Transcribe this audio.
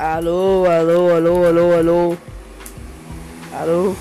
Alô, alô, alô, alô, alô. Alô.